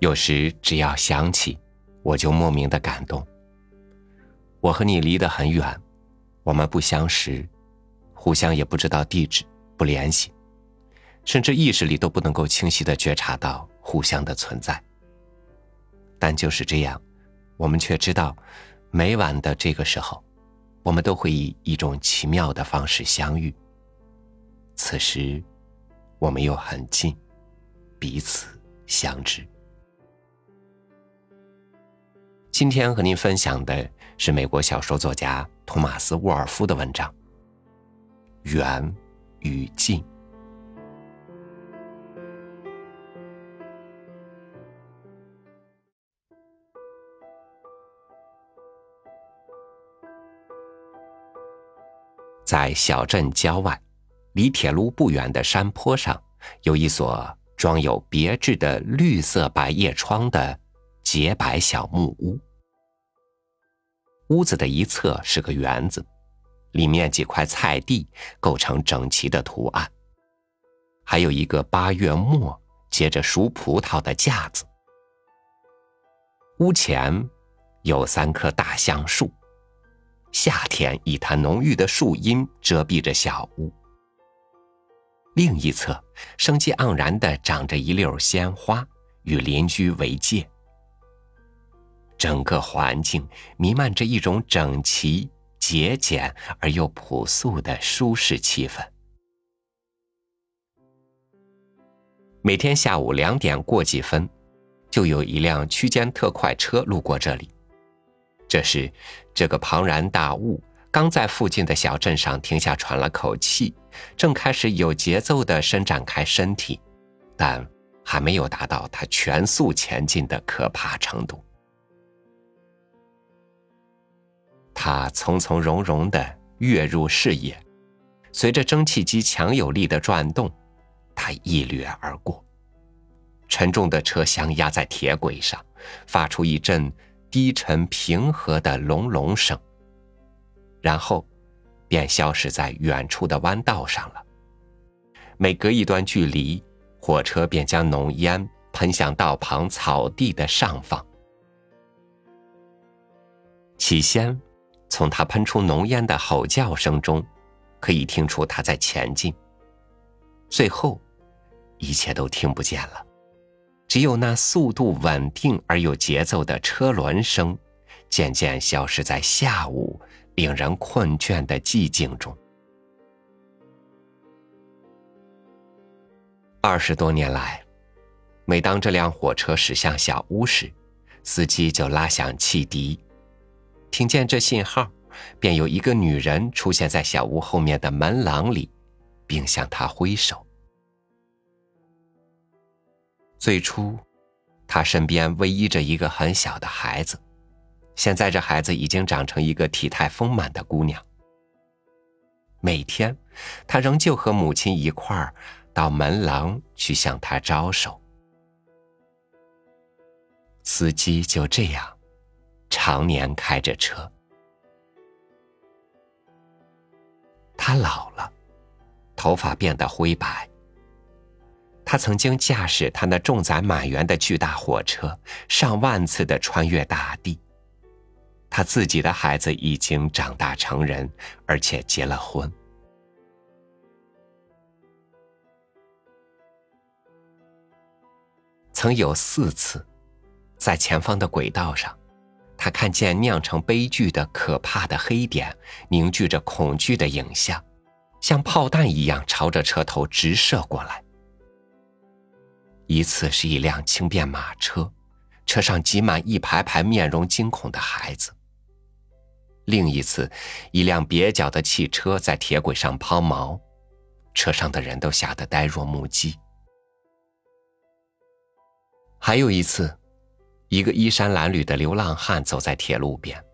有时只要想起，我就莫名的感动。我和你离得很远，我们不相识，互相也不知道地址，不联系，甚至意识里都不能够清晰的觉察到互相的存在。但就是这样，我们却知道，每晚的这个时候，我们都会以一种奇妙的方式相遇。此时，我们又很近，彼此相知。今天和您分享的是美国小说作家托马斯·沃尔夫的文章《远与近》。在小镇郊外，离铁路不远的山坡上，有一所装有别致的绿色百叶窗的洁白小木屋。屋子的一侧是个园子，里面几块菜地构成整齐的图案，还有一个八月末结着熟葡萄的架子。屋前有三棵大橡树。夏天，以它浓郁的树荫遮蔽着小屋。另一侧，生机盎然的长着一溜鲜花，与邻居为界。整个环境弥漫着一种整齐、节俭而又朴素的舒适气氛。每天下午两点过几分，就有一辆区间特快车路过这里。这时，这个庞然大物刚在附近的小镇上停下，喘了口气，正开始有节奏的伸展开身体，但还没有达到它全速前进的可怕程度。它从从容容的跃入视野，随着蒸汽机强有力的转动，它一掠而过。沉重的车厢压在铁轨上，发出一阵。低沉平和的隆隆声，然后便消失在远处的弯道上了。每隔一段距离，火车便将浓烟喷向道旁草地的上方。起先，从它喷出浓烟的吼叫声中，可以听出它在前进。最后，一切都听不见了。只有那速度稳定而有节奏的车轮声，渐渐消失在下午令人困倦的寂静中。二十多年来，每当这辆火车驶向小屋时，司机就拉响汽笛，听见这信号，便有一个女人出现在小屋后面的门廊里，并向他挥手。最初，他身边偎依着一个很小的孩子，现在这孩子已经长成一个体态丰满的姑娘。每天，他仍旧和母亲一块儿到门廊去向他招手。司机就这样，常年开着车。他老了，头发变得灰白。他曾经驾驶他那重载满员的巨大火车，上万次的穿越大地。他自己的孩子已经长大成人，而且结了婚。曾有四次，在前方的轨道上，他看见酿成悲剧的可怕的黑点凝聚着恐惧的影像，像炮弹一样朝着车头直射过来。一次是一辆轻便马车，车上挤满一排排面容惊恐的孩子。另一次，一辆蹩脚的汽车在铁轨上抛锚，车上的人都吓得呆若木鸡。还有一次，一个衣衫褴褛的流浪汉走在铁路边，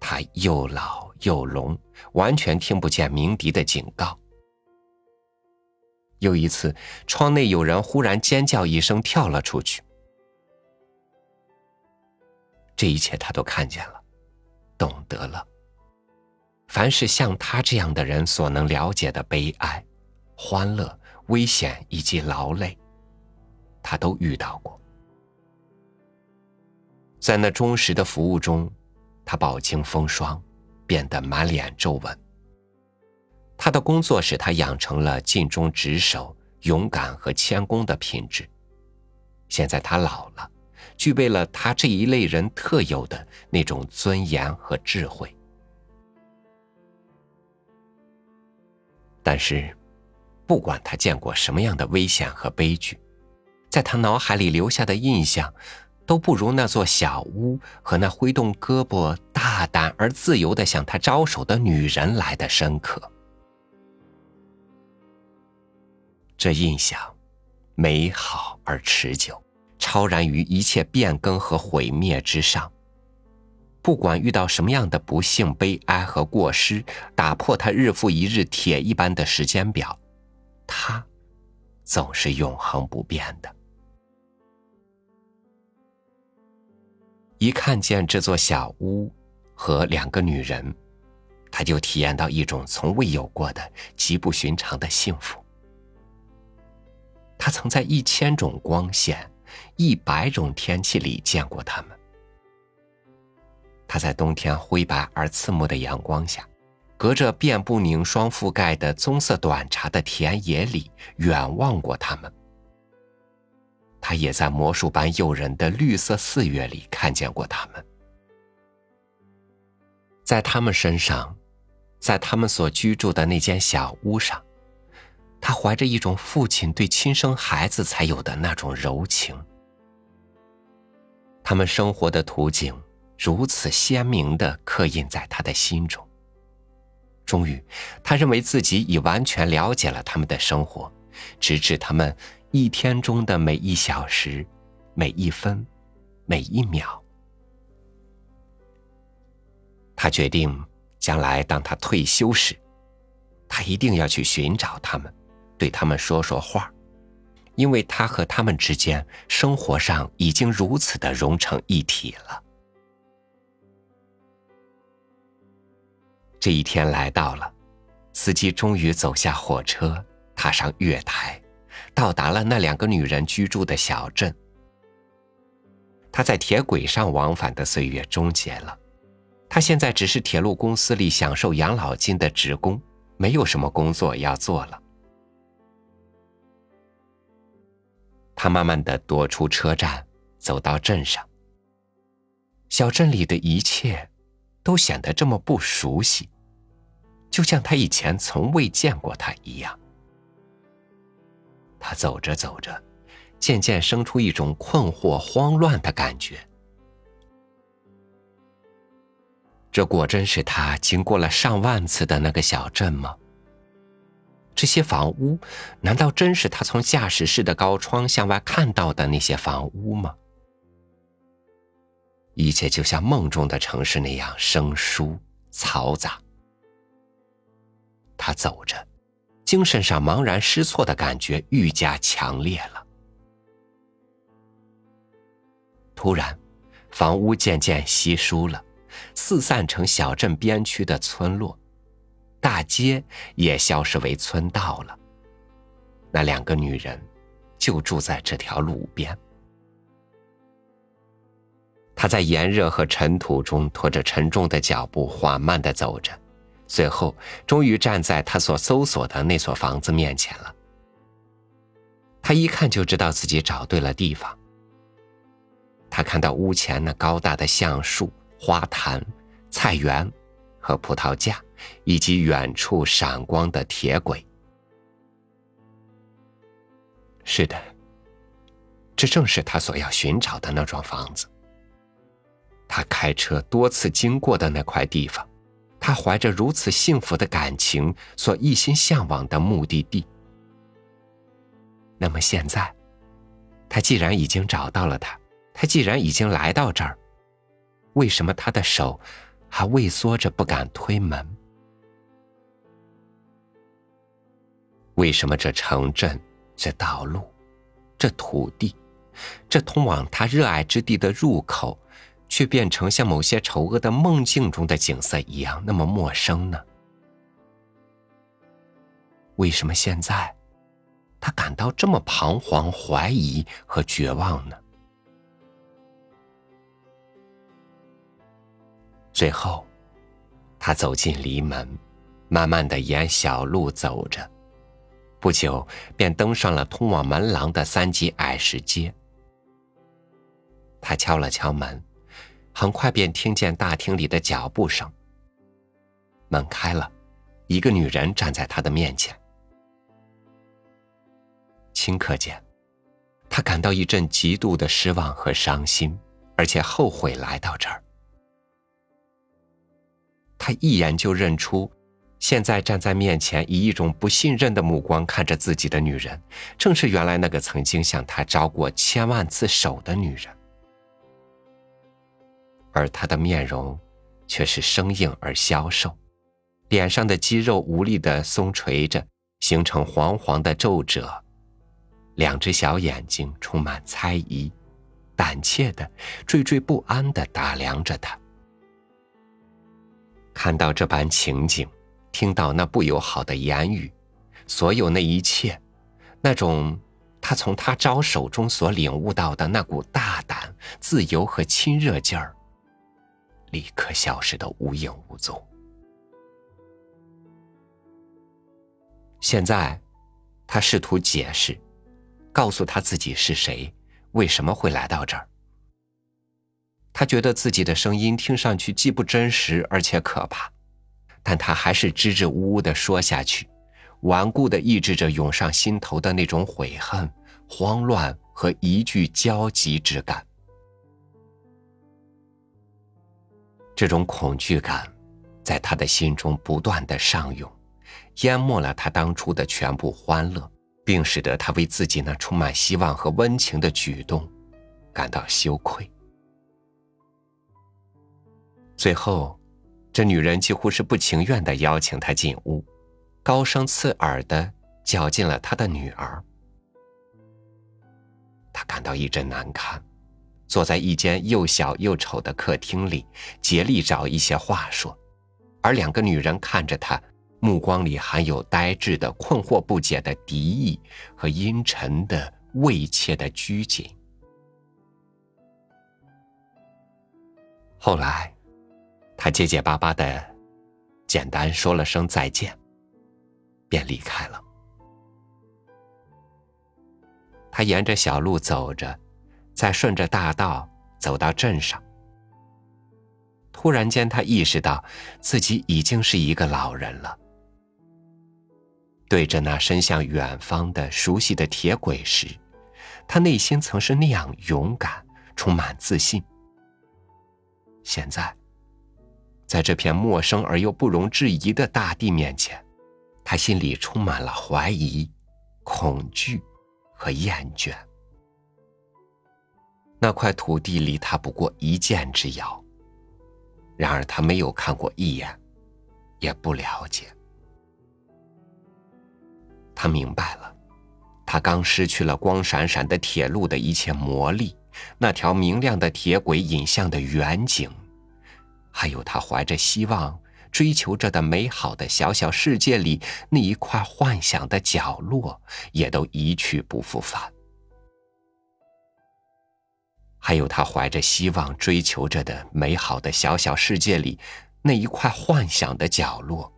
他又老又聋，完全听不见鸣笛的警告。有一次，窗内有人忽然尖叫一声，跳了出去。这一切他都看见了，懂得了。凡是像他这样的人所能了解的悲哀、欢乐、危险以及劳累，他都遇到过。在那忠实的服务中，他饱经风霜，变得满脸皱纹。他的工作使他养成了尽忠职守、勇敢和谦恭的品质。现在他老了，具备了他这一类人特有的那种尊严和智慧。但是，不管他见过什么样的危险和悲剧，在他脑海里留下的印象，都不如那座小屋和那挥动胳膊、大胆而自由的向他招手的女人来的深刻。这印象。美好而持久，超然于一切变更和毁灭之上。不管遇到什么样的不幸、悲哀和过失，打破他日复一日铁一般的时间表，他总是永恒不变的。一看见这座小屋和两个女人，他就体验到一种从未有过的极不寻常的幸福。他曾在一千种光线、一百种天气里见过他们。他在冬天灰白而刺目的阳光下，隔着遍布凝霜覆盖的棕色短茶的田野里远望过他们。他也在魔术般诱人的绿色四月里看见过他们。在他们身上，在他们所居住的那间小屋上。他怀着一种父亲对亲生孩子才有的那种柔情，他们生活的图景如此鲜明的刻印在他的心中。终于，他认为自己已完全了解了他们的生活，直至他们一天中的每一小时、每一分、每一秒。他决定，将来当他退休时，他一定要去寻找他们。对他们说说话，因为他和他们之间生活上已经如此的融成一体了。这一天来到了，司机终于走下火车，踏上月台，到达了那两个女人居住的小镇。他在铁轨上往返的岁月终结了，他现在只是铁路公司里享受养老金的职工，没有什么工作要做了。他慢慢的踱出车站，走到镇上。小镇里的一切，都显得这么不熟悉，就像他以前从未见过他一样。他走着走着，渐渐生出一种困惑、慌乱的感觉。这果真是他经过了上万次的那个小镇吗？这些房屋，难道真是他从驾驶室的高窗向外看到的那些房屋吗？一切就像梦中的城市那样生疏嘈杂。他走着，精神上茫然失措的感觉愈加强烈了。突然，房屋渐渐稀疏了，四散成小镇边区的村落。大街也消失为村道了。那两个女人就住在这条路边。他在炎热和尘土中拖着沉重的脚步缓慢的走着，最后终于站在他所搜索的那所房子面前了。他一看就知道自己找对了地方。他看到屋前那高大的橡树、花坛、菜园和葡萄架。以及远处闪光的铁轨。是的，这正是他所要寻找的那幢房子。他开车多次经过的那块地方，他怀着如此幸福的感情所一心向往的目的地。那么现在，他既然已经找到了他，他既然已经来到这儿，为什么他的手还畏缩着不敢推门？为什么这城镇、这道路、这土地、这通往他热爱之地的入口，却变成像某些丑恶的梦境中的景色一样那么陌生呢？为什么现在，他感到这么彷徨、怀疑和绝望呢？最后，他走进篱门，慢慢的沿小路走着，不久便登上了通往门廊的三级矮石阶。他敲了敲门，很快便听见大厅里的脚步声。门开了，一个女人站在他的面前。顷刻间，他感到一阵极度的失望和伤心，而且后悔来到这儿。他一眼就认出，现在站在面前以一种不信任的目光看着自己的女人，正是原来那个曾经向他招过千万次手的女人。而他的面容，却是生硬而消瘦，脸上的肌肉无力的松垂着，形成黄黄的皱褶，两只小眼睛充满猜疑，胆怯的、惴惴不安的打量着他。看到这般情景，听到那不友好的言语，所有那一切，那种他从他招手中所领悟到的那股大胆、自由和亲热劲儿。立刻消失的无影无踪。现在，他试图解释，告诉他自己是谁，为什么会来到这儿。他觉得自己的声音听上去既不真实，而且可怕，但他还是支支吾吾的说下去，顽固的抑制着涌上心头的那种悔恨、慌乱和一句焦急之感。这种恐惧感，在他的心中不断的上涌，淹没了他当初的全部欢乐，并使得他为自己那充满希望和温情的举动感到羞愧。最后，这女人几乎是不情愿的邀请他进屋，高声刺耳的叫进了他的女儿。他感到一阵难堪。坐在一间又小又丑的客厅里，竭力找一些话说，而两个女人看着他，目光里含有呆滞的、困惑不解的敌意和阴沉的、畏怯的拘谨。后来，他结结巴巴的，简单说了声再见，便离开了。他沿着小路走着。再顺着大道走到镇上，突然间，他意识到自己已经是一个老人了。对着那伸向远方的熟悉的铁轨时，他内心曾是那样勇敢，充满自信。现在，在这片陌生而又不容置疑的大地面前，他心里充满了怀疑、恐惧和厌倦。那块土地离他不过一箭之遥。然而他没有看过一眼，也不了解。他明白了，他刚失去了光闪闪的铁路的一切魔力，那条明亮的铁轨引向的远景，还有他怀着希望追求着的美好的小小世界里那一块幻想的角落，也都一去不复返。还有他怀着希望追求着的美好的小小世界里，那一块幻想的角落，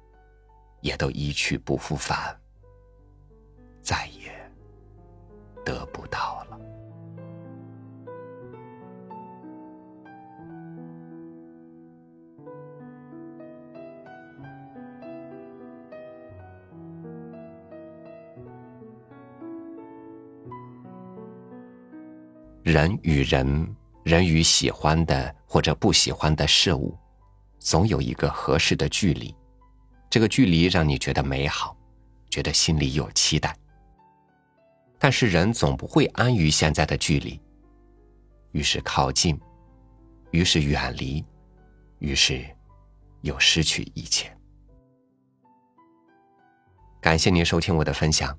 也都一去不复返，再也得不到了。人与人，人与喜欢的或者不喜欢的事物，总有一个合适的距离。这个距离让你觉得美好，觉得心里有期待。但是人总不会安于现在的距离，于是靠近，于是远离，于是又失去一切。感谢您收听我的分享。